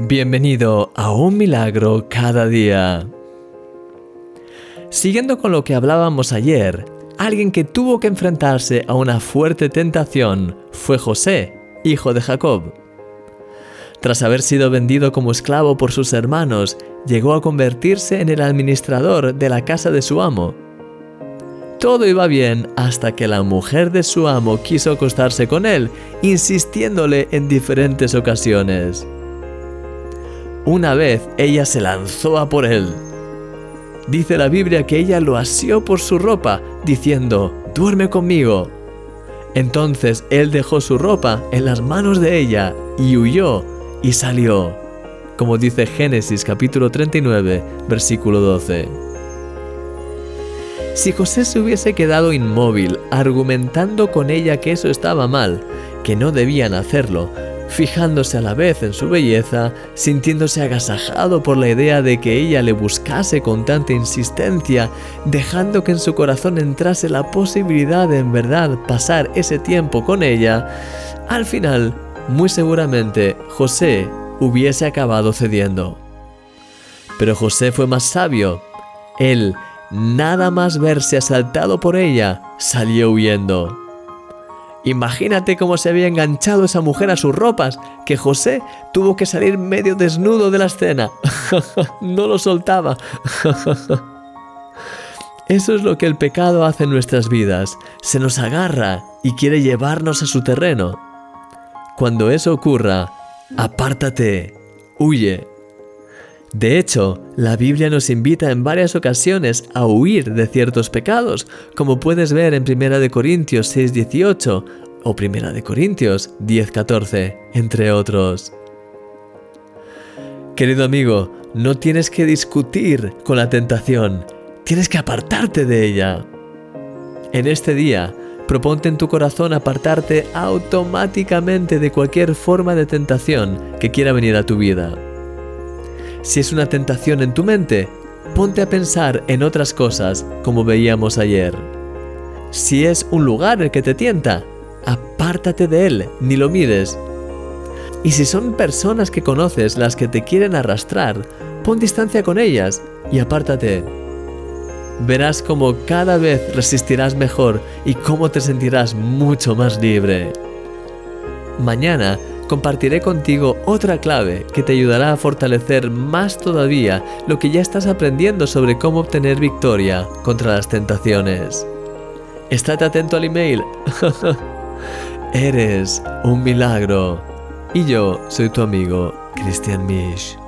Bienvenido a un milagro cada día. Siguiendo con lo que hablábamos ayer, alguien que tuvo que enfrentarse a una fuerte tentación fue José, hijo de Jacob. Tras haber sido vendido como esclavo por sus hermanos, llegó a convertirse en el administrador de la casa de su amo. Todo iba bien hasta que la mujer de su amo quiso acostarse con él, insistiéndole en diferentes ocasiones. Una vez ella se lanzó a por él. Dice la Biblia que ella lo asió por su ropa, diciendo, duerme conmigo. Entonces él dejó su ropa en las manos de ella y huyó y salió, como dice Génesis capítulo 39, versículo 12. Si José se hubiese quedado inmóvil, argumentando con ella que eso estaba mal, que no debían hacerlo, fijándose a la vez en su belleza, sintiéndose agasajado por la idea de que ella le buscase con tanta insistencia, dejando que en su corazón entrase la posibilidad de en verdad pasar ese tiempo con ella, al final, muy seguramente, José hubiese acabado cediendo. Pero José fue más sabio. Él, nada más verse asaltado por ella, salió huyendo. Imagínate cómo se había enganchado esa mujer a sus ropas, que José tuvo que salir medio desnudo de la escena. no lo soltaba. Eso es lo que el pecado hace en nuestras vidas. Se nos agarra y quiere llevarnos a su terreno. Cuando eso ocurra, apártate, huye. De hecho, la Biblia nos invita en varias ocasiones a huir de ciertos pecados, como puedes ver en 1 Corintios 6:18 o 1 Corintios 10:14, entre otros. Querido amigo, no tienes que discutir con la tentación, tienes que apartarte de ella. En este día, proponte en tu corazón apartarte automáticamente de cualquier forma de tentación que quiera venir a tu vida. Si es una tentación en tu mente, ponte a pensar en otras cosas como veíamos ayer. Si es un lugar el que te tienta, apártate de él, ni lo mires. Y si son personas que conoces las que te quieren arrastrar, pon distancia con ellas y apártate. Verás cómo cada vez resistirás mejor y cómo te sentirás mucho más libre. Mañana compartiré contigo otra clave que te ayudará a fortalecer más todavía lo que ya estás aprendiendo sobre cómo obtener victoria contra las tentaciones. Estate atento al email. Eres un milagro. Y yo soy tu amigo, Christian Misch.